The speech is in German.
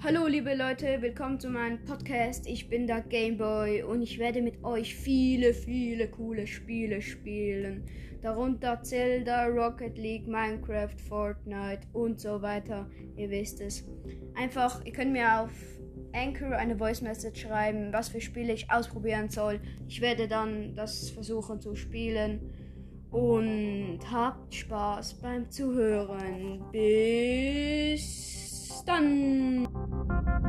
Hallo liebe Leute, willkommen zu meinem Podcast. Ich bin der Gameboy und ich werde mit euch viele, viele coole Spiele spielen. Darunter Zelda, Rocket League, Minecraft, Fortnite und so weiter. Ihr wisst es. Einfach, ihr könnt mir auf Anchor eine Voice Message schreiben, was für Spiele ich ausprobieren soll. Ich werde dann das versuchen zu spielen. Und habt Spaß beim Zuhören. Bis. Thank you.